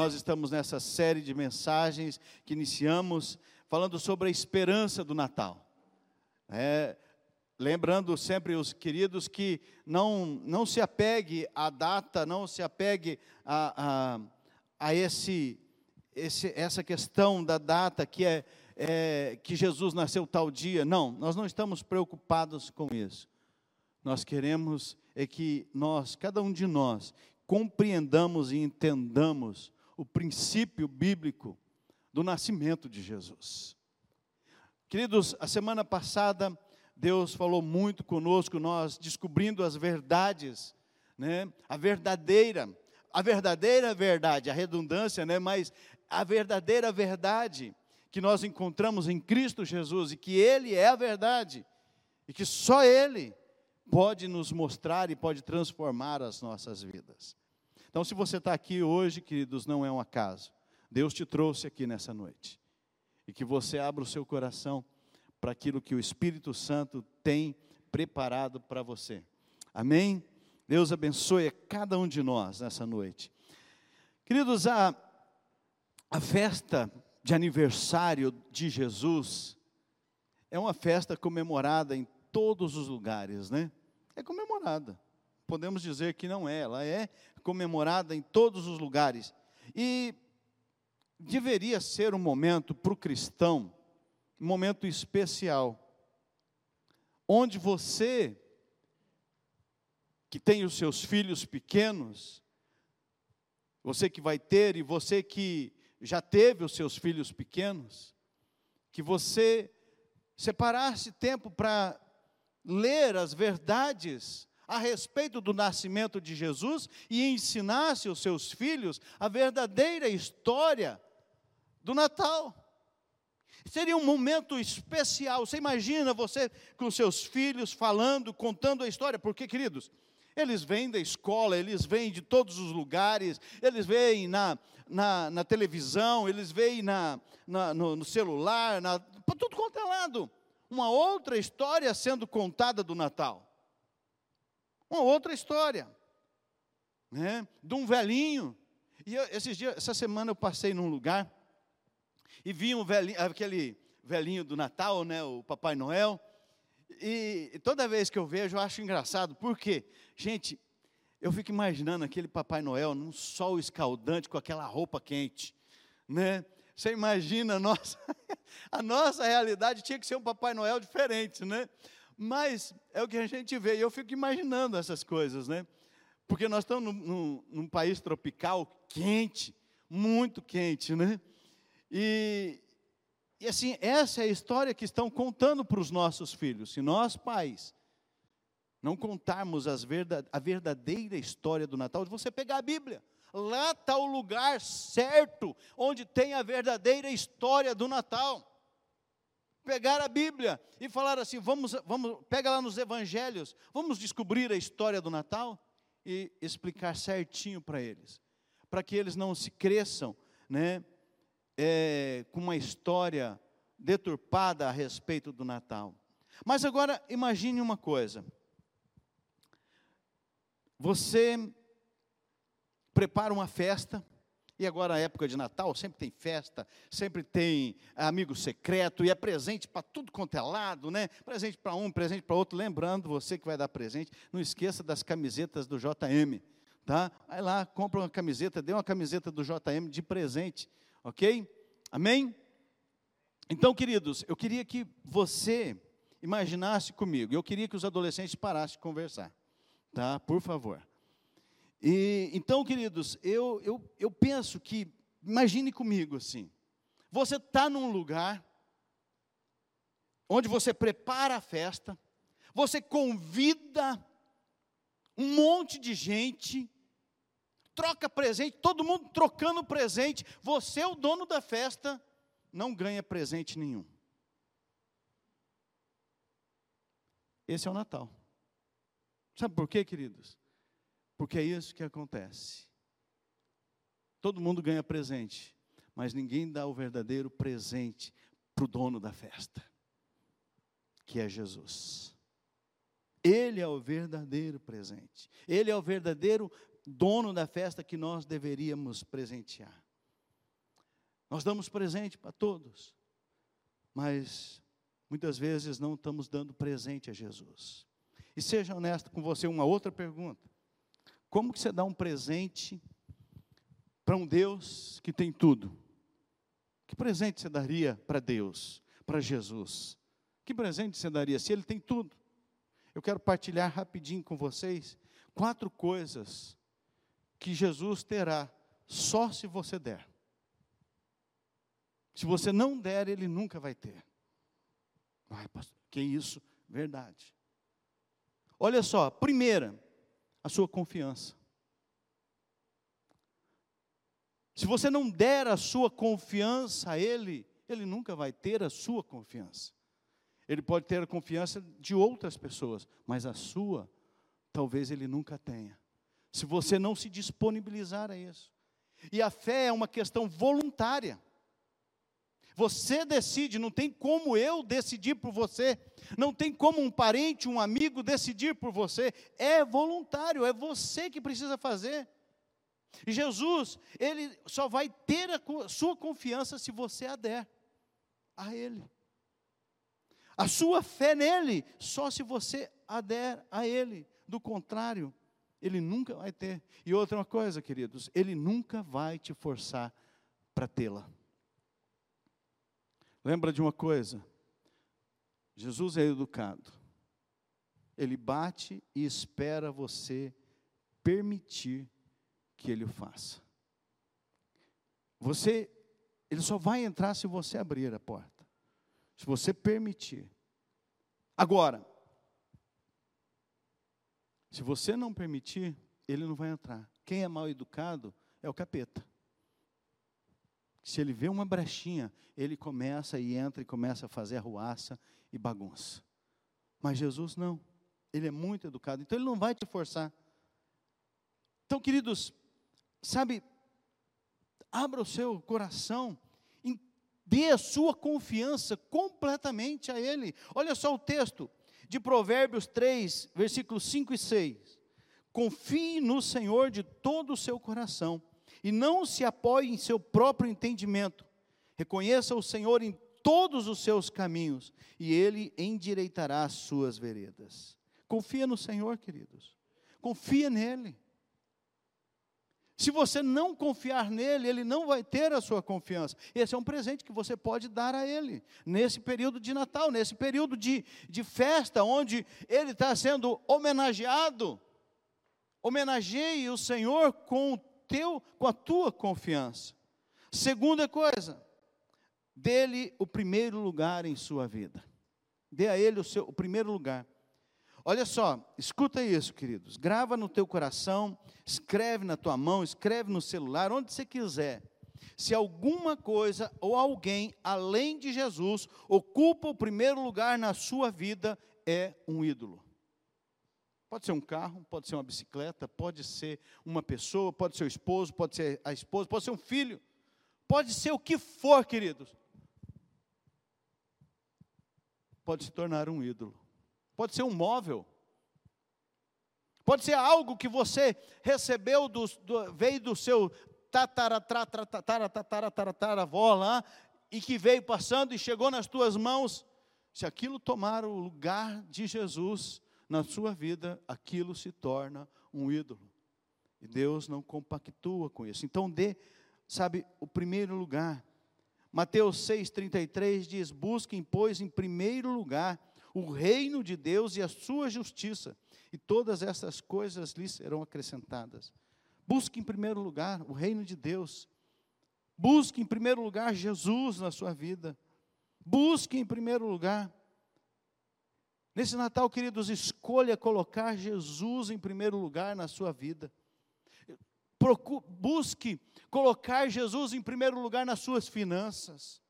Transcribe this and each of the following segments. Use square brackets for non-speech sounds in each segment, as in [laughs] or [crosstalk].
nós estamos nessa série de mensagens que iniciamos falando sobre a esperança do Natal. É, lembrando sempre os queridos que não, não se apegue à data, não se apegue a, a, a esse, esse, essa questão da data que é, é que Jesus nasceu tal dia. Não, nós não estamos preocupados com isso. Nós queremos é que nós, cada um de nós, compreendamos e entendamos o princípio bíblico do nascimento de Jesus. Queridos, a semana passada Deus falou muito conosco, nós descobrindo as verdades, né? A verdadeira, a verdadeira verdade, a redundância, né? Mas a verdadeira verdade que nós encontramos em Cristo Jesus e que Ele é a verdade e que só Ele pode nos mostrar e pode transformar as nossas vidas. Então, se você está aqui hoje, queridos, não é um acaso. Deus te trouxe aqui nessa noite. E que você abra o seu coração para aquilo que o Espírito Santo tem preparado para você. Amém? Deus abençoe a cada um de nós nessa noite. Queridos, a, a festa de aniversário de Jesus é uma festa comemorada em todos os lugares, né? É comemorada podemos dizer que não é, ela é comemorada em todos os lugares. E deveria ser um momento para o cristão, um momento especial, onde você, que tem os seus filhos pequenos, você que vai ter e você que já teve os seus filhos pequenos, que você separasse tempo para ler as verdades a respeito do nascimento de Jesus e ensinasse os seus filhos a verdadeira história do Natal. Seria um momento especial. Você imagina você com seus filhos falando, contando a história, porque, queridos, eles vêm da escola, eles vêm de todos os lugares, eles vêm na, na, na televisão, eles vêm na, na no, no, celular, por tudo quanto é lado. Uma outra história sendo contada do Natal. Uma outra história, né? De um velhinho. E eu, esses dias, essa semana eu passei num lugar e vi um velhinho, aquele velhinho do Natal, né? O Papai Noel. E, toda vez que eu vejo, eu acho engraçado. Por quê? Gente, eu fico imaginando aquele Papai Noel num sol escaldante com aquela roupa quente, né? Você imagina a nossa, [laughs] a nossa realidade tinha que ser um Papai Noel diferente, né? Mas é o que a gente vê, e eu fico imaginando essas coisas, né? Porque nós estamos num, num, num país tropical quente, muito quente, né? E, e assim, essa é a história que estão contando para os nossos filhos. Se nós, pais, não contarmos verdade, a verdadeira história do Natal, você pegar a Bíblia, lá está o lugar certo, onde tem a verdadeira história do Natal pegar a Bíblia e falar assim: vamos, vamos, pega lá nos evangelhos, vamos descobrir a história do Natal e explicar certinho para eles, para que eles não se cresçam, né, é, com uma história deturpada a respeito do Natal. Mas agora imagine uma coisa: você prepara uma festa, e agora a época de Natal, sempre tem festa, sempre tem amigo secreto, e é presente para tudo quanto é lado, né? Presente para um, presente para outro. Lembrando, você que vai dar presente, não esqueça das camisetas do JM, tá? Vai lá, compra uma camiseta, dê uma camiseta do JM de presente, ok? Amém? Então, queridos, eu queria que você imaginasse comigo, eu queria que os adolescentes parassem de conversar, tá? Por favor. E, então, queridos, eu, eu, eu penso que, imagine comigo assim, você está num lugar onde você prepara a festa, você convida um monte de gente, troca presente, todo mundo trocando presente, você, é o dono da festa, não ganha presente nenhum. Esse é o Natal. Sabe por quê, queridos? Porque é isso que acontece. Todo mundo ganha presente, mas ninguém dá o verdadeiro presente para o dono da festa, que é Jesus. Ele é o verdadeiro presente. Ele é o verdadeiro dono da festa que nós deveríamos presentear. Nós damos presente para todos, mas muitas vezes não estamos dando presente a Jesus. E seja honesto com você, uma outra pergunta. Como que você dá um presente para um Deus que tem tudo? Que presente você daria para Deus, para Jesus? Que presente você daria se Ele tem tudo? Eu quero partilhar rapidinho com vocês quatro coisas que Jesus terá só se você der. Se você não der, Ele nunca vai ter. Ai, pastor, que isso? Verdade. Olha só, primeira, a sua confiança. Se você não der a sua confiança a Ele, Ele nunca vai ter a sua confiança. Ele pode ter a confiança de outras pessoas, mas a sua, talvez Ele nunca tenha. Se você não se disponibilizar a isso. E a fé é uma questão voluntária. Você decide, não tem como eu decidir por você, não tem como um parente, um amigo decidir por você, é voluntário, é você que precisa fazer. E Jesus, ele só vai ter a sua confiança se você a der a ele. A sua fé nele, só se você a der a ele. Do contrário, ele nunca vai ter. E outra coisa, queridos, ele nunca vai te forçar para tê-la. Lembra de uma coisa? Jesus é educado. Ele bate e espera você permitir que ele o faça. Você, ele só vai entrar se você abrir a porta. Se você permitir. Agora, se você não permitir, ele não vai entrar. Quem é mal educado é o capeta. Se ele vê uma brechinha, ele começa e entra e começa a fazer arruaça e bagunça. Mas Jesus não. Ele é muito educado, então ele não vai te forçar. Então, queridos, sabe, abra o seu coração, dê a sua confiança completamente a Ele. Olha só o texto de Provérbios 3, versículos 5 e 6. Confie no Senhor de todo o seu coração e não se apoie em seu próprio entendimento. Reconheça o Senhor em todos os seus caminhos e Ele endireitará as suas veredas. Confia no Senhor, queridos. Confia nele. Se você não confiar nele, ele não vai ter a sua confiança. Esse é um presente que você pode dar a ele, nesse período de Natal, nesse período de, de festa, onde ele está sendo homenageado. Homenageie o Senhor com, teu, com a tua confiança. Segunda coisa, dele o primeiro lugar em sua vida. Dê a ele o, seu, o primeiro lugar. Olha só, escuta isso, queridos. Grava no teu coração, escreve na tua mão, escreve no celular, onde você quiser. Se alguma coisa ou alguém além de Jesus ocupa o primeiro lugar na sua vida, é um ídolo. Pode ser um carro, pode ser uma bicicleta, pode ser uma pessoa, pode ser o esposo, pode ser a esposa, pode ser um filho, pode ser o que for, queridos. Pode se tornar um ídolo pode ser um móvel, pode ser algo que você recebeu, do, do, veio do seu tataravó lá, e que veio passando e chegou nas tuas mãos. Se aquilo tomar o lugar de Jesus na sua vida, aquilo se torna um ídolo. E Deus não compactua com isso. Então dê, sabe, o primeiro lugar. Mateus 6,33 diz: Busquem, pois, em primeiro lugar o reino de Deus e a sua justiça, e todas essas coisas lhe serão acrescentadas. Busque em primeiro lugar o reino de Deus. Busque em primeiro lugar Jesus na sua vida. Busque em primeiro lugar. Nesse Natal, queridos, escolha colocar Jesus em primeiro lugar na sua vida. Procure, busque colocar Jesus em primeiro lugar nas suas finanças.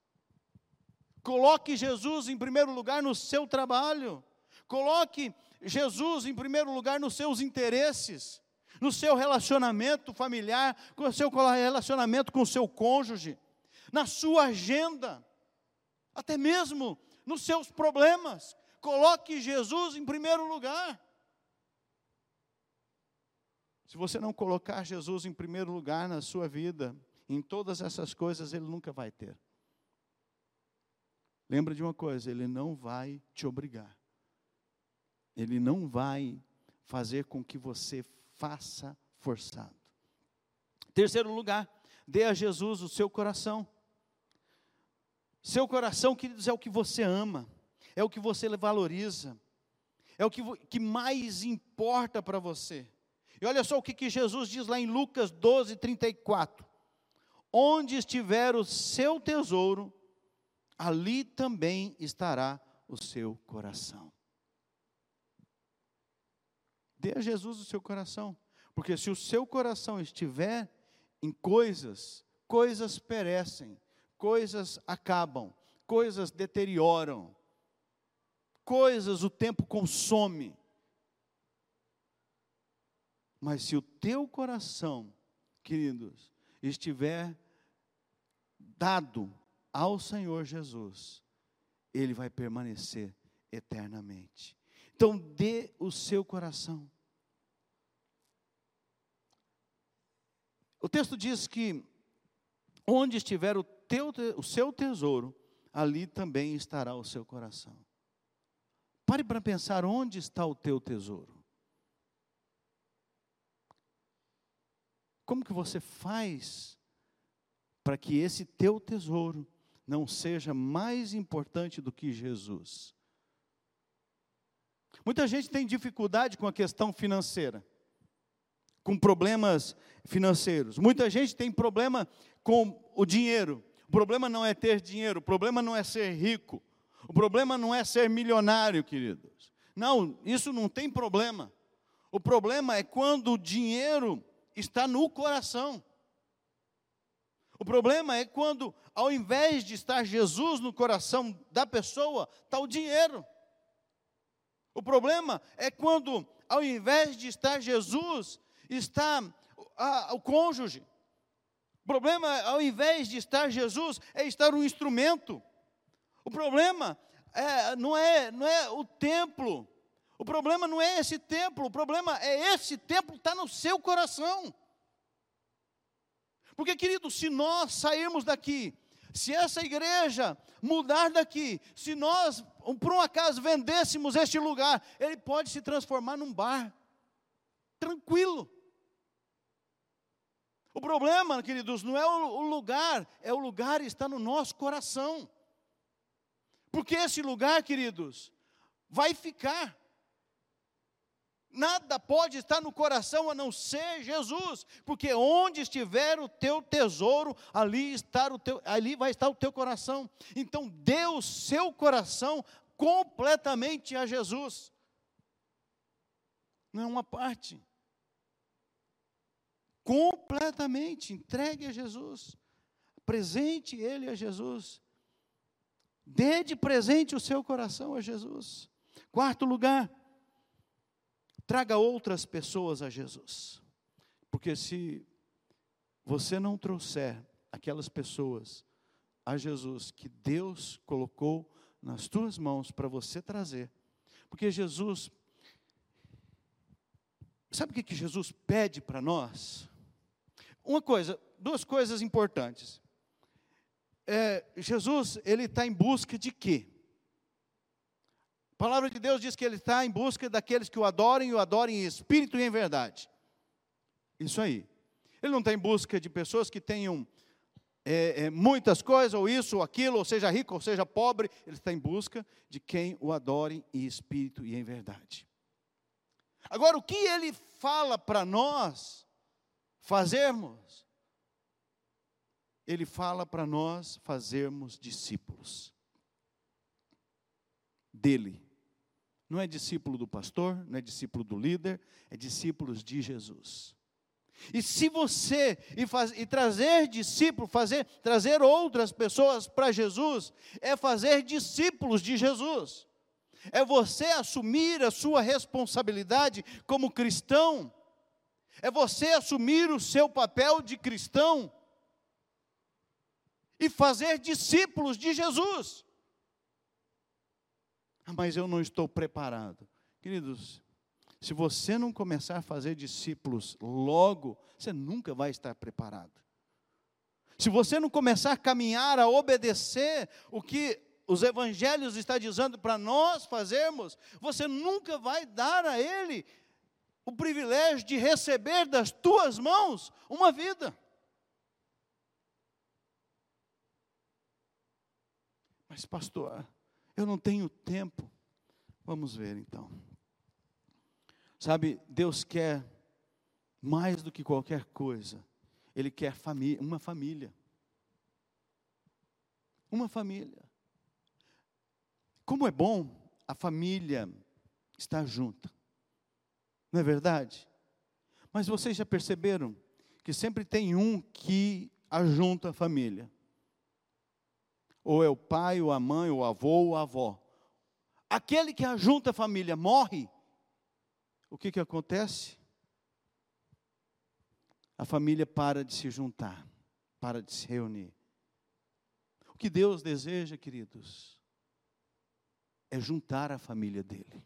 Coloque Jesus em primeiro lugar no seu trabalho. Coloque Jesus em primeiro lugar nos seus interesses, no seu relacionamento familiar, com o seu relacionamento com o seu cônjuge, na sua agenda, até mesmo nos seus problemas. Coloque Jesus em primeiro lugar. Se você não colocar Jesus em primeiro lugar na sua vida, em todas essas coisas, ele nunca vai ter. Lembra de uma coisa, ele não vai te obrigar. Ele não vai fazer com que você faça forçado. Terceiro lugar, dê a Jesus o seu coração. Seu coração, queridos, é o que você ama, é o que você valoriza, é o que, que mais importa para você. E olha só o que, que Jesus diz lá em Lucas 12, 34. Onde estiver o seu tesouro, ali também estará o seu coração. Dê a Jesus o seu coração, porque se o seu coração estiver em coisas, coisas perecem, coisas acabam, coisas deterioram, coisas o tempo consome. Mas se o teu coração, queridos, estiver dado ao Senhor Jesus, ele vai permanecer eternamente. Então, dê o seu coração. O texto diz que onde estiver o, teu, o seu tesouro, ali também estará o seu coração. Pare para pensar onde está o teu tesouro. Como que você faz para que esse teu tesouro não seja mais importante do que Jesus. Muita gente tem dificuldade com a questão financeira, com problemas financeiros. Muita gente tem problema com o dinheiro. O problema não é ter dinheiro, o problema não é ser rico, o problema não é ser milionário, queridos. Não, isso não tem problema. O problema é quando o dinheiro está no coração. O problema é quando, ao invés de estar Jesus no coração da pessoa, está o dinheiro. O problema é quando, ao invés de estar Jesus, está a, o cônjuge. O problema, ao invés de estar Jesus, é estar um instrumento. O problema é, não, é, não é o templo. O problema não é esse templo. O problema é esse templo está no seu coração. Porque, querido, se nós sairmos daqui, se essa igreja mudar daqui, se nós, por um acaso, vendêssemos este lugar, ele pode se transformar num bar. Tranquilo. O problema, queridos, não é o lugar, é o lugar está no nosso coração. Porque esse lugar, queridos, vai ficar. Nada pode estar no coração a não ser Jesus, porque onde estiver o teu tesouro, ali, está o teu, ali vai estar o teu coração. Então, dê o seu coração completamente a Jesus. Não é uma parte. Completamente entregue a Jesus. Presente ele a Jesus. Dê de presente o seu coração a Jesus. Quarto lugar, Traga outras pessoas a Jesus. Porque se você não trouxer aquelas pessoas a Jesus que Deus colocou nas tuas mãos para você trazer, porque Jesus, sabe o que, que Jesus pede para nós? Uma coisa, duas coisas importantes. É, Jesus, ele está em busca de quê? A palavra de Deus diz que Ele está em busca daqueles que o adorem e o adorem em espírito e em verdade. Isso aí. Ele não está em busca de pessoas que tenham é, é, muitas coisas, ou isso, ou aquilo, ou seja rico, ou seja pobre. Ele está em busca de quem o adore em espírito e em verdade. Agora, o que ele fala para nós fazermos? Ele fala para nós fazermos discípulos dele não é discípulo do pastor, não é discípulo do líder, é discípulos de Jesus. E se você e, faz, e trazer discípulo, fazer trazer outras pessoas para Jesus, é fazer discípulos de Jesus. É você assumir a sua responsabilidade como cristão. É você assumir o seu papel de cristão e fazer discípulos de Jesus. Ah, mas eu não estou preparado. Queridos, se você não começar a fazer discípulos logo, você nunca vai estar preparado. Se você não começar a caminhar, a obedecer o que os evangelhos está dizendo para nós fazermos, você nunca vai dar a ele o privilégio de receber das tuas mãos uma vida. Mas pastor, eu não tenho tempo. Vamos ver então. Sabe, Deus quer mais do que qualquer coisa. Ele quer uma família. Uma família. Como é bom a família estar junta. Não é verdade? Mas vocês já perceberam que sempre tem um que ajunta a família. Ou é o pai, ou a mãe, ou o avô, ou a avó. Aquele que ajunta a família morre, o que, que acontece? A família para de se juntar, para de se reunir. O que Deus deseja, queridos, é juntar a família dele.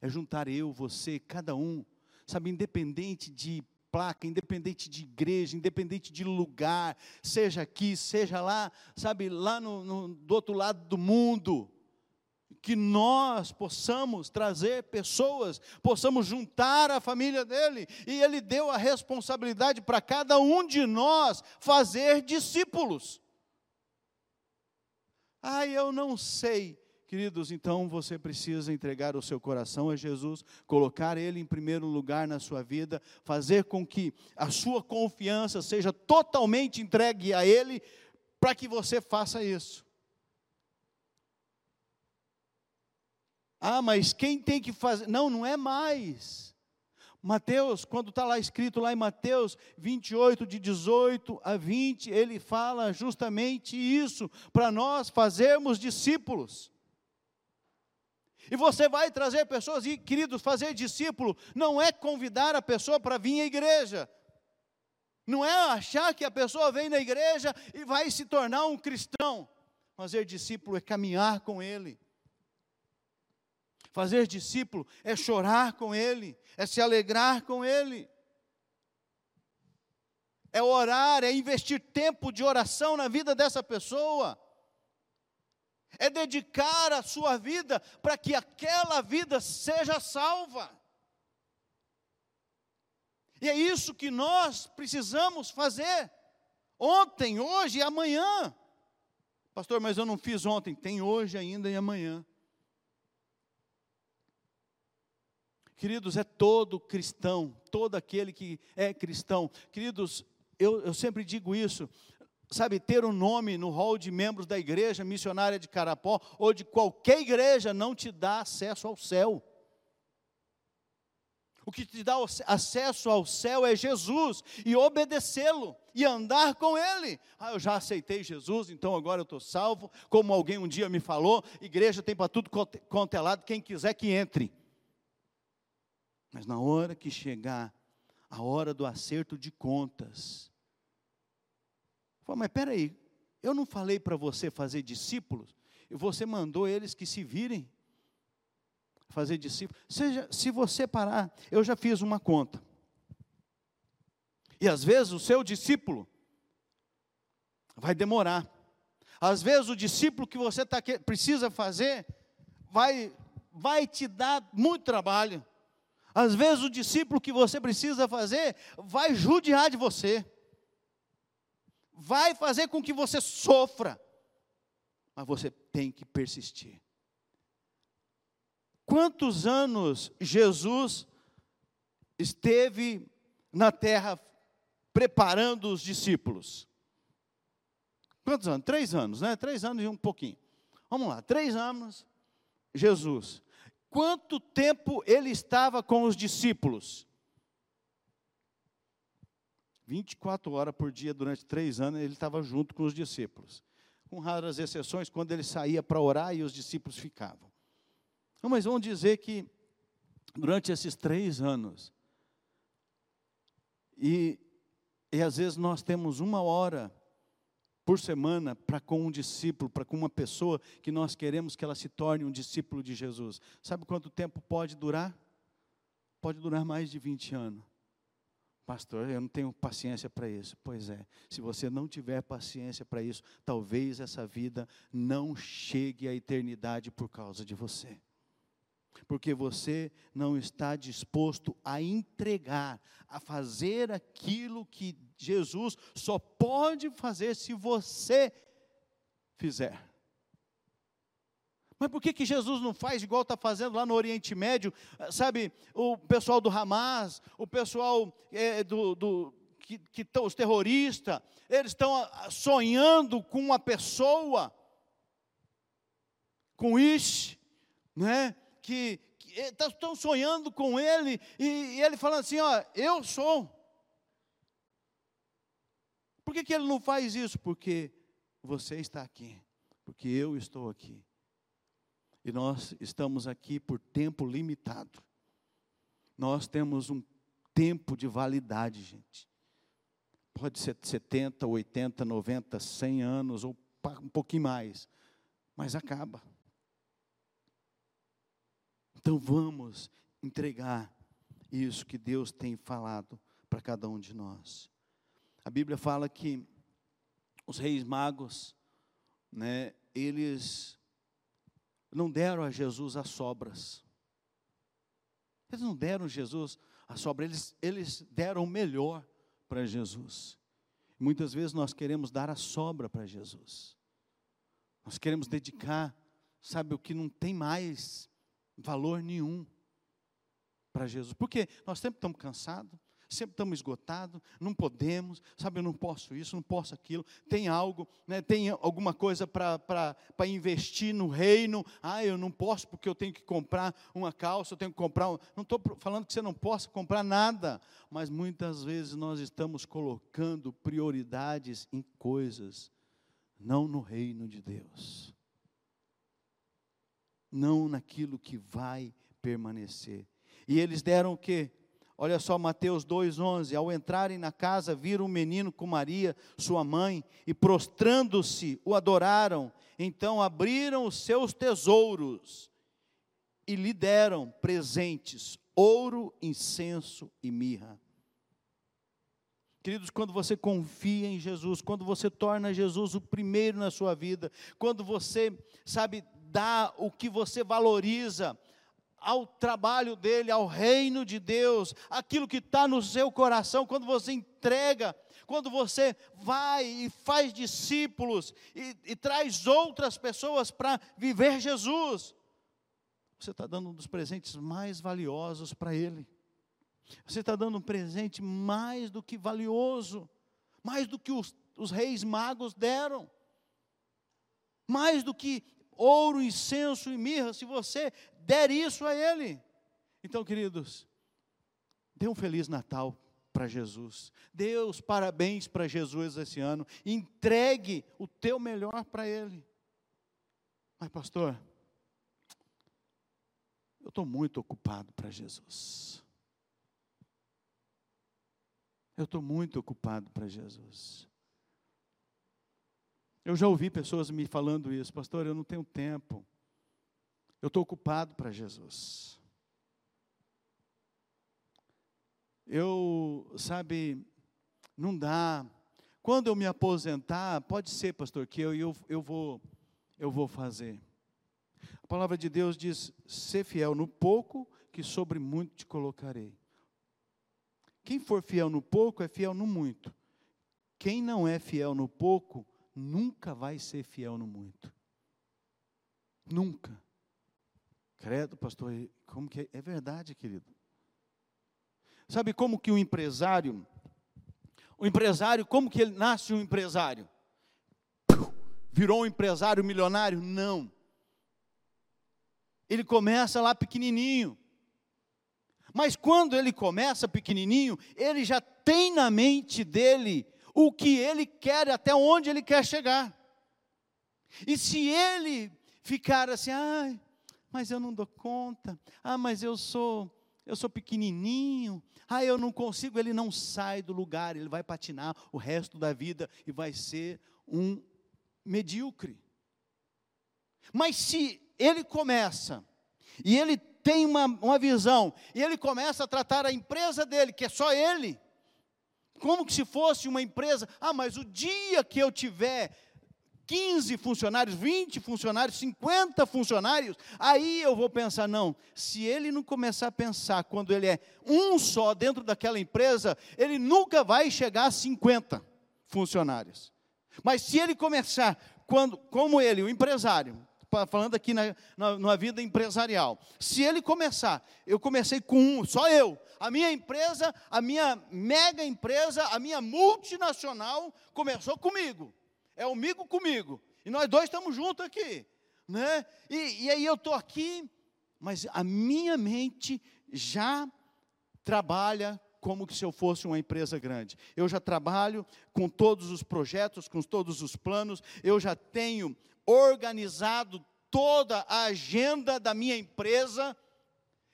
É juntar eu, você, cada um, sabe, independente de placa, independente de igreja, independente de lugar, seja aqui, seja lá, sabe, lá no, no, do outro lado do mundo, que nós possamos trazer pessoas, possamos juntar a família dele, e ele deu a responsabilidade para cada um de nós fazer discípulos. Ah, eu não sei Queridos, então você precisa entregar o seu coração a Jesus, colocar Ele em primeiro lugar na sua vida, fazer com que a sua confiança seja totalmente entregue a Ele, para que você faça isso. Ah, mas quem tem que fazer? Não, não é mais. Mateus, quando está lá escrito lá em Mateus 28, de 18 a 20, ele fala justamente isso, para nós fazermos discípulos. E você vai trazer pessoas, e queridos, fazer discípulo não é convidar a pessoa para vir à igreja, não é achar que a pessoa vem na igreja e vai se tornar um cristão. Fazer discípulo é caminhar com ele. Fazer discípulo é chorar com ele, é se alegrar com ele. É orar, é investir tempo de oração na vida dessa pessoa é dedicar a sua vida para que aquela vida seja salva. E é isso que nós precisamos fazer, ontem, hoje e amanhã. Pastor, mas eu não fiz ontem, tem hoje ainda e amanhã. Queridos, é todo cristão, todo aquele que é cristão. Queridos, eu, eu sempre digo isso, sabe, ter um nome no hall de membros da igreja missionária de Carapó ou de qualquer igreja não te dá acesso ao céu. O que te dá acesso ao céu é Jesus e obedecê-lo e andar com Ele. Ah, eu já aceitei Jesus, então agora eu estou salvo. Como alguém um dia me falou, igreja tem para tudo contelado, quem quiser que entre. Mas na hora que chegar a hora do acerto de contas, Fala, mas peraí, eu não falei para você fazer discípulos? E você mandou eles que se virem fazer discípulos. Seja, se você parar, eu já fiz uma conta. E às vezes o seu discípulo vai demorar. Às vezes o discípulo que você tá, precisa fazer vai, vai te dar muito trabalho. Às vezes o discípulo que você precisa fazer vai judiar de você vai fazer com que você sofra, mas você tem que persistir. Quantos anos Jesus esteve na terra preparando os discípulos? Quantos anos? Três anos, né? Três anos e um pouquinho. Vamos lá, três anos, Jesus. Quanto tempo ele estava com os discípulos? 24 horas por dia durante três anos, ele estava junto com os discípulos. Com raras exceções, quando ele saía para orar e os discípulos ficavam. Então, mas vamos dizer que durante esses três anos, e, e às vezes nós temos uma hora por semana para com um discípulo, para com uma pessoa que nós queremos que ela se torne um discípulo de Jesus. Sabe quanto tempo pode durar? Pode durar mais de 20 anos Pastor, eu não tenho paciência para isso. Pois é, se você não tiver paciência para isso, talvez essa vida não chegue à eternidade por causa de você. Porque você não está disposto a entregar, a fazer aquilo que Jesus só pode fazer se você fizer. Mas por que, que Jesus não faz igual está fazendo lá no Oriente Médio? Ah, sabe, o pessoal do Hamas, o pessoal é, do, do que, que os terroristas, eles estão ah, sonhando com uma pessoa, com isso, né? que, estão sonhando com ele, e, e, ele falando assim: ó, eu sou. Por que, que ele não faz isso? Porque você está aqui, porque eu estou aqui. E nós estamos aqui por tempo limitado. Nós temos um tempo de validade, gente. Pode ser 70, 80, 90, 100 anos ou um pouquinho mais, mas acaba. Então vamos entregar isso que Deus tem falado para cada um de nós. A Bíblia fala que os reis magos, né, eles não deram a Jesus as sobras. Eles não deram a Jesus a sobra, eles, eles deram o melhor para Jesus. Muitas vezes nós queremos dar a sobra para Jesus. Nós queremos dedicar, sabe, o que não tem mais valor nenhum para Jesus. Porque nós sempre estamos cansados, sempre estamos esgotados, não podemos, sabe, eu não posso isso, não posso aquilo, tem algo, né, tem alguma coisa para investir no reino, ah, eu não posso porque eu tenho que comprar uma calça, eu tenho que comprar, um, não estou falando que você não possa comprar nada, mas muitas vezes nós estamos colocando prioridades em coisas, não no reino de Deus, não naquilo que vai permanecer, e eles deram o que? Olha só Mateus 2:11, ao entrarem na casa, viram um menino com Maria, sua mãe, e prostrando-se, o adoraram. Então abriram os seus tesouros e lhe deram presentes: ouro, incenso e mirra. Queridos, quando você confia em Jesus, quando você torna Jesus o primeiro na sua vida, quando você, sabe, dá o que você valoriza, ao trabalho dele, ao reino de Deus, aquilo que está no seu coração, quando você entrega, quando você vai e faz discípulos e, e traz outras pessoas para viver Jesus, você está dando um dos presentes mais valiosos para ele. Você está dando um presente mais do que valioso, mais do que os, os reis magos deram, mais do que ouro, incenso e mirra, se você der isso a Ele. Então, queridos, dê um Feliz Natal para Jesus. Deus, parabéns para Jesus esse ano. Entregue o teu melhor para Ele. Mas, pastor, eu estou muito ocupado para Jesus. Eu estou muito ocupado para Jesus. Eu já ouvi pessoas me falando isso, pastor, eu não tenho tempo. Eu estou ocupado para Jesus. Eu, sabe, não dá. Quando eu me aposentar, pode ser, pastor, que eu, eu, eu, vou, eu vou fazer. A palavra de Deus diz: ser fiel no pouco, que sobre muito te colocarei. Quem for fiel no pouco é fiel no muito. Quem não é fiel no pouco, nunca vai ser fiel no muito. Nunca. Credo, pastor, como que é? é verdade, querido. Sabe como que o empresário, o empresário, como que ele nasce um empresário? Virou um empresário milionário? Não. Ele começa lá pequenininho. Mas quando ele começa pequenininho, ele já tem na mente dele o que ele quer, até onde ele quer chegar. E se ele ficar assim, ah, mas eu não dou conta, ah, mas eu sou, eu sou pequenininho, ah, eu não consigo, ele não sai do lugar, ele vai patinar o resto da vida e vai ser um medíocre. Mas se ele começa, e ele tem uma, uma visão, e ele começa a tratar a empresa dele, que é só ele, como se fosse uma empresa. Ah, mas o dia que eu tiver 15 funcionários, 20 funcionários, 50 funcionários, aí eu vou pensar, não, se ele não começar a pensar quando ele é um só dentro daquela empresa, ele nunca vai chegar a 50 funcionários. Mas se ele começar, quando, como ele, o empresário, falando aqui na, na, vida empresarial. Se ele começar, eu comecei com um, só eu. A minha empresa, a minha mega empresa, a minha multinacional começou comigo. É amigo comigo. E nós dois estamos juntos aqui. Né? E, e aí eu estou aqui, mas a minha mente já trabalha como se eu fosse uma empresa grande. Eu já trabalho com todos os projetos, com todos os planos, eu já tenho organizado toda a agenda da minha empresa.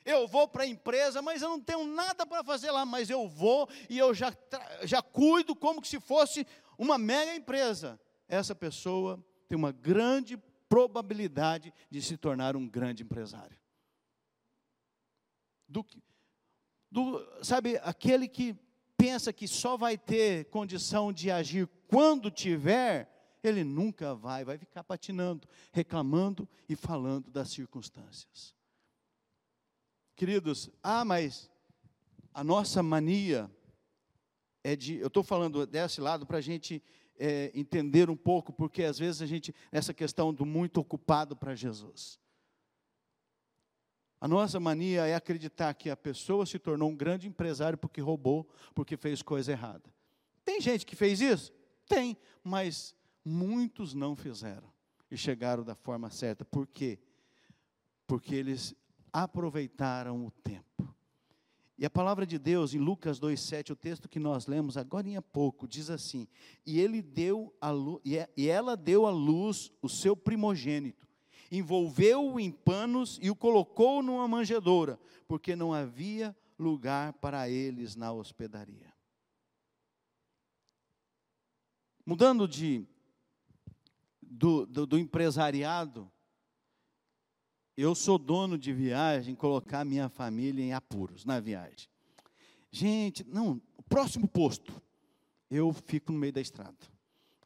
Eu vou para a empresa, mas eu não tenho nada para fazer lá, mas eu vou e eu já, já cuido como se fosse uma mega empresa. Essa pessoa tem uma grande probabilidade de se tornar um grande empresário. Do, do, sabe, aquele que pensa que só vai ter condição de agir quando tiver, ele nunca vai, vai ficar patinando, reclamando e falando das circunstâncias. Queridos, ah, mas a nossa mania é de, eu estou falando desse lado para a gente é, entender um pouco, porque às vezes a gente, essa questão do muito ocupado para Jesus. A nossa mania é acreditar que a pessoa se tornou um grande empresário porque roubou, porque fez coisa errada. Tem gente que fez isso? Tem, mas muitos não fizeram e chegaram da forma certa. Por quê? Porque eles aproveitaram o tempo. E a palavra de Deus, em Lucas 2,7, o texto que nós lemos agora em pouco, diz assim: E ele deu a luz, é, e ela deu à luz o seu primogênito, envolveu-o em panos e o colocou numa manjedoura, porque não havia lugar para eles na hospedaria. Mudando de do, do, do empresariado, eu sou dono de viagem, colocar minha família em apuros na viagem. Gente, não, próximo posto, eu fico no meio da estrada.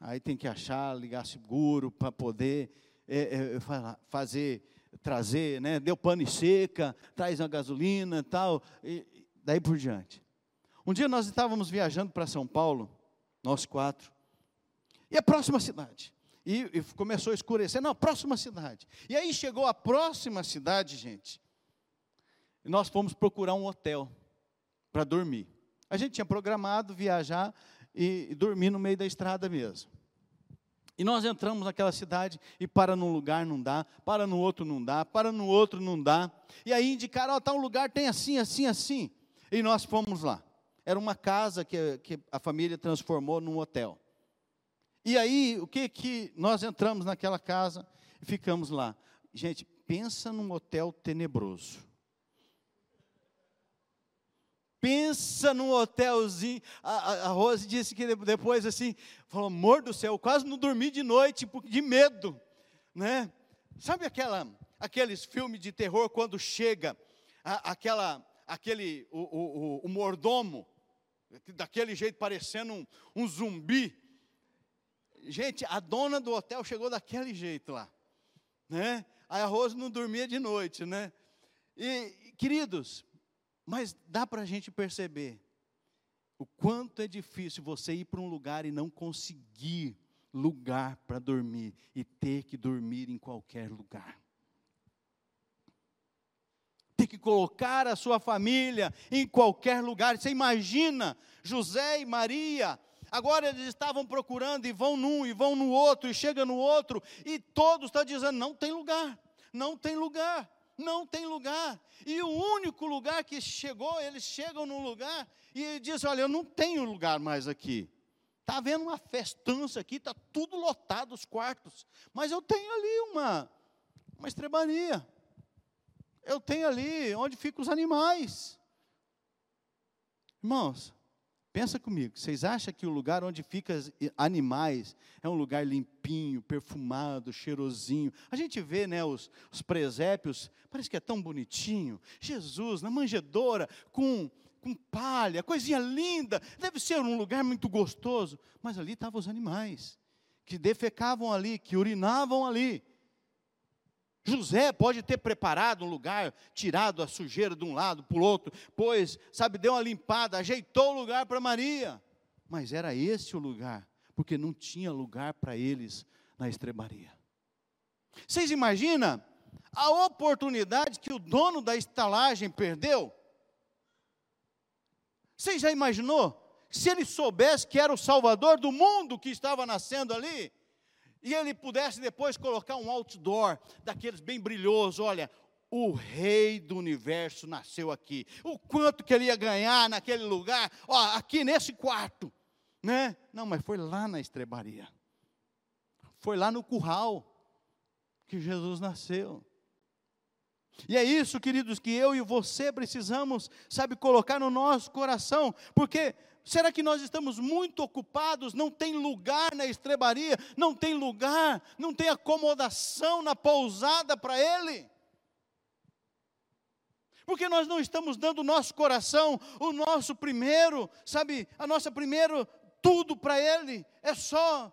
Aí tem que achar, ligar seguro para poder é, é, fazer, trazer, né? Deu pane seca, traz uma gasolina tal, e daí por diante. Um dia nós estávamos viajando para São Paulo, nós quatro, e a próxima cidade. E, e começou a escurecer. Não, próxima cidade. E aí chegou a próxima cidade, gente. E nós fomos procurar um hotel para dormir. A gente tinha programado viajar e, e dormir no meio da estrada mesmo. E nós entramos naquela cidade e para num lugar não dá, para no outro não dá, para no outro não dá. E aí indicaram, ó, oh, tal lugar tem assim, assim, assim. E nós fomos lá. Era uma casa que, que a família transformou num hotel. E aí, o que que nós entramos naquela casa e ficamos lá? Gente, pensa num hotel tenebroso. Pensa num hotelzinho. A, a, Rose disse que depois assim, falou: amor do céu, quase não dormi de noite de medo, né? Sabe aquela, aqueles filmes de terror quando chega a, aquela, aquele o, o, o, o, mordomo daquele jeito parecendo um, um zumbi Gente, a dona do hotel chegou daquele jeito lá, né? Aí a Rose não dormia de noite, né? E, queridos, mas dá para a gente perceber o quanto é difícil você ir para um lugar e não conseguir lugar para dormir e ter que dormir em qualquer lugar. Ter que colocar a sua família em qualquer lugar. Você imagina José e Maria Agora eles estavam procurando e vão num e vão no outro e chega no outro e todos estão dizendo não tem lugar, não tem lugar, não tem lugar. E o único lugar que chegou, eles chegam num lugar e dizem, olha, eu não tenho lugar mais aqui. Está havendo uma festança aqui, está tudo lotado os quartos, mas eu tenho ali uma uma estrebaria. Eu tenho ali onde ficam os animais. Irmãos, Pensa comigo, vocês acham que o lugar onde ficam animais é um lugar limpinho, perfumado, cheirosinho? A gente vê, né, os, os presépios, parece que é tão bonitinho. Jesus na manjedoura, com com palha, coisinha linda, deve ser um lugar muito gostoso. Mas ali estavam os animais, que defecavam ali, que urinavam ali. José pode ter preparado um lugar, tirado a sujeira de um lado para o outro, pois, sabe, deu uma limpada, ajeitou o lugar para Maria. Mas era esse o lugar, porque não tinha lugar para eles na estrebaria. Vocês imaginam a oportunidade que o dono da estalagem perdeu? Você já imaginou? Se ele soubesse que era o Salvador do mundo que estava nascendo ali, e ele pudesse depois colocar um outdoor daqueles bem brilhosos, olha, o rei do universo nasceu aqui. O quanto que ele ia ganhar naquele lugar, ó, aqui nesse quarto, né? Não, mas foi lá na estrebaria. Foi lá no curral que Jesus nasceu. E é isso, queridos, que eu e você precisamos, sabe, colocar no nosso coração, porque será que nós estamos muito ocupados, não tem lugar na estrebaria, não tem lugar, não tem acomodação na pousada para Ele? Porque nós não estamos dando o nosso coração, o nosso primeiro, sabe, a nossa primeiro tudo para Ele, é só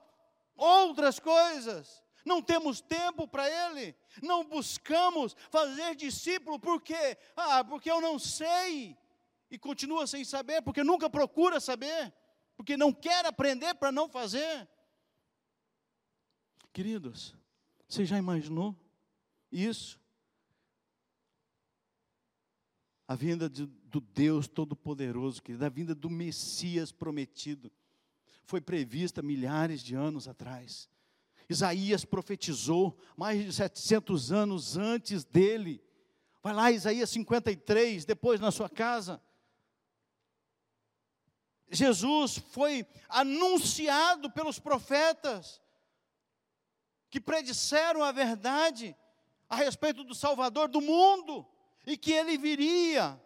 outras coisas. Não temos tempo para Ele, não buscamos fazer discípulo, por quê? Ah, porque eu não sei, e continua sem saber, porque nunca procura saber, porque não quer aprender para não fazer. Queridos, você já imaginou isso? A vinda de, do Deus Todo-Poderoso, querido, a vinda do Messias prometido, foi prevista milhares de anos atrás. Isaías profetizou mais de 700 anos antes dele. Vai lá, Isaías 53, depois na sua casa. Jesus foi anunciado pelos profetas que predisseram a verdade a respeito do Salvador do mundo e que ele viria.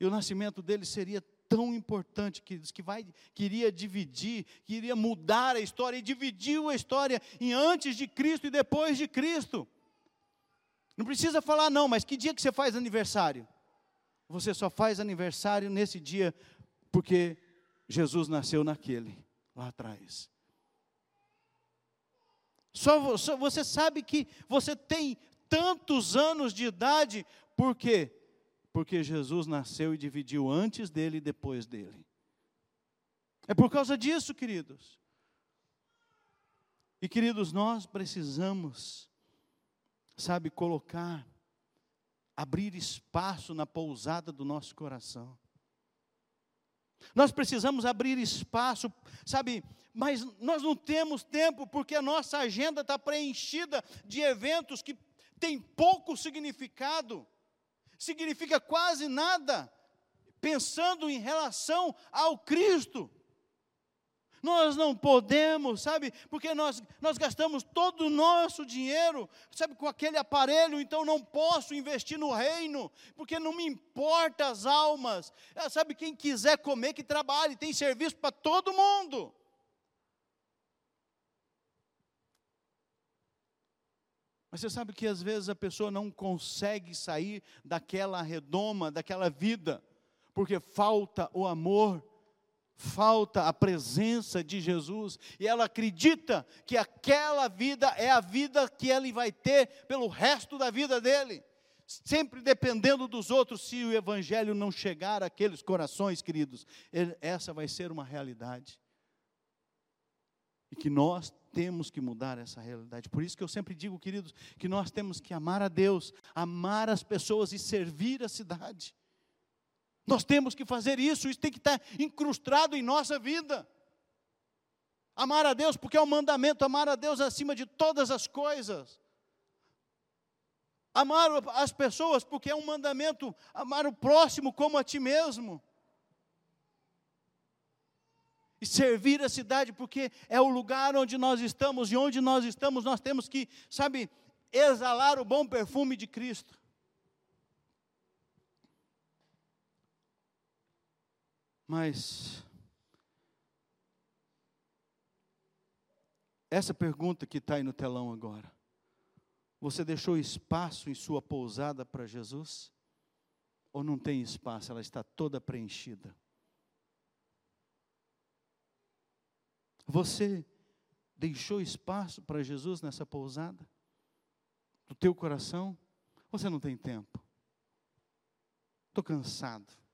E o nascimento dele seria tão importante, queridos, que vai, queria dividir, queria mudar a história, e dividiu a história em antes de Cristo e depois de Cristo. Não precisa falar, não, mas que dia que você faz aniversário? Você só faz aniversário nesse dia, porque Jesus nasceu naquele, lá atrás. Só, só você sabe que você tem tantos anos de idade, por quê? Porque Jesus nasceu e dividiu antes dele e depois dele. É por causa disso, queridos. E queridos, nós precisamos, sabe, colocar, abrir espaço na pousada do nosso coração. Nós precisamos abrir espaço, sabe, mas nós não temos tempo porque a nossa agenda está preenchida de eventos que têm pouco significado significa quase nada, pensando em relação ao Cristo. Nós não podemos, sabe, porque nós, nós gastamos todo o nosso dinheiro, sabe, com aquele aparelho, então não posso investir no reino, porque não me importa as almas. Ah, sabe, quem quiser comer, que trabalhe, tem serviço para todo mundo. Mas você sabe que às vezes a pessoa não consegue sair daquela redoma, daquela vida, porque falta o amor, falta a presença de Jesus, e ela acredita que aquela vida é a vida que ele vai ter pelo resto da vida dele, sempre dependendo dos outros, se o evangelho não chegar àqueles corações, queridos, essa vai ser uma realidade. E que nós temos que mudar essa realidade. Por isso que eu sempre digo, queridos, que nós temos que amar a Deus, amar as pessoas e servir a cidade. Nós temos que fazer isso, isso tem que estar incrustado em nossa vida. Amar a Deus, porque é um mandamento, amar a Deus acima de todas as coisas. Amar as pessoas, porque é um mandamento, amar o próximo como a ti mesmo e servir a cidade, porque é o lugar onde nós estamos, e onde nós estamos, nós temos que, sabe, exalar o bom perfume de Cristo. Mas, essa pergunta que está aí no telão agora, você deixou espaço em sua pousada para Jesus? Ou não tem espaço, ela está toda preenchida? Você deixou espaço para Jesus nessa pousada? Do teu coração? Você não tem tempo? Estou cansado.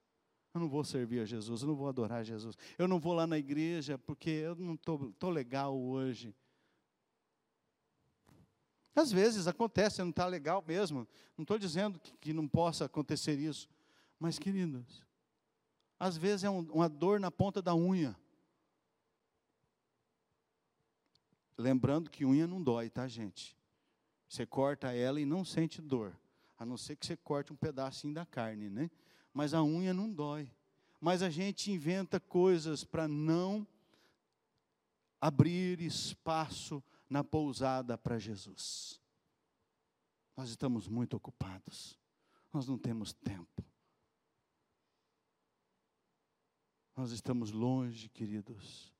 Eu não vou servir a Jesus, eu não vou adorar Jesus. Eu não vou lá na igreja porque eu não estou legal hoje. Às vezes acontece, não está legal mesmo. Não estou dizendo que, que, não possa acontecer isso. Mas, queridos, às vezes é um, uma dor na ponta da unha. Lembrando que unha não dói, tá, gente? Você corta ela e não sente dor. A não ser que você corte um pedacinho da carne, né? Mas a unha não dói. Mas a gente inventa coisas para não abrir espaço na pousada para Jesus. Nós estamos muito ocupados. Nós não temos tempo. Nós estamos longe, queridos.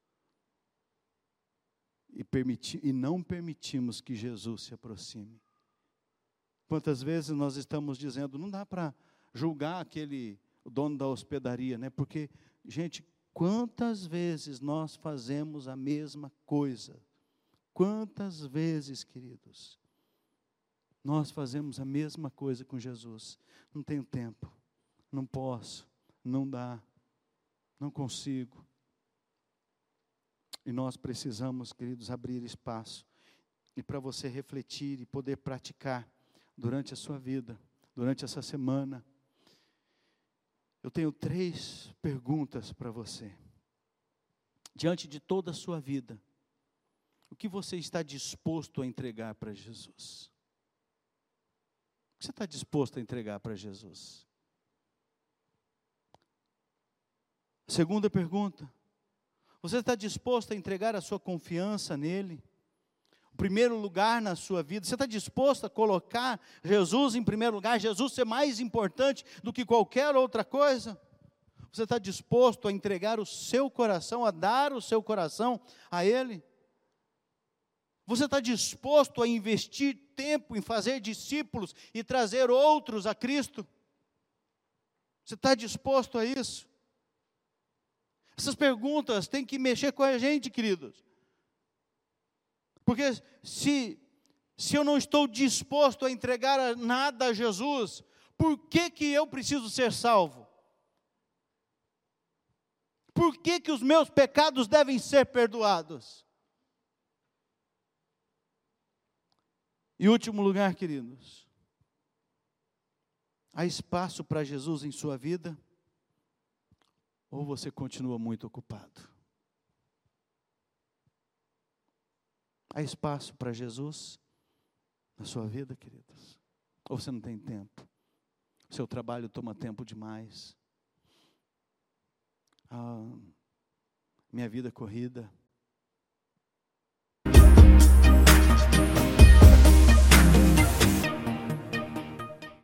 E, permiti, e não permitimos que Jesus se aproxime. Quantas vezes nós estamos dizendo, não dá para julgar aquele dono da hospedaria, né? Porque, gente, quantas vezes nós fazemos a mesma coisa? Quantas vezes, queridos, nós fazemos a mesma coisa com Jesus? Não tenho tempo, não posso, não dá, não consigo. E nós precisamos, queridos, abrir espaço e para você refletir e poder praticar durante a sua vida, durante essa semana. Eu tenho três perguntas para você. Diante de toda a sua vida, o que você está disposto a entregar para Jesus? O que você está disposto a entregar para Jesus? Segunda pergunta: você está disposto a entregar a sua confiança nele? O primeiro lugar na sua vida, você está disposto a colocar Jesus em primeiro lugar, Jesus ser mais importante do que qualquer outra coisa? Você está disposto a entregar o seu coração, a dar o seu coração a Ele? Você está disposto a investir tempo em fazer discípulos e trazer outros a Cristo? Você está disposto a isso? Essas perguntas têm que mexer com a gente, queridos. Porque se, se eu não estou disposto a entregar nada a Jesus, por que, que eu preciso ser salvo? Por que, que os meus pecados devem ser perdoados? E último lugar, queridos, há espaço para Jesus em sua vida? Ou você continua muito ocupado? Há espaço para Jesus na sua vida, queridos? Ou você não tem tempo? Seu trabalho toma tempo demais. Ah, minha vida corrida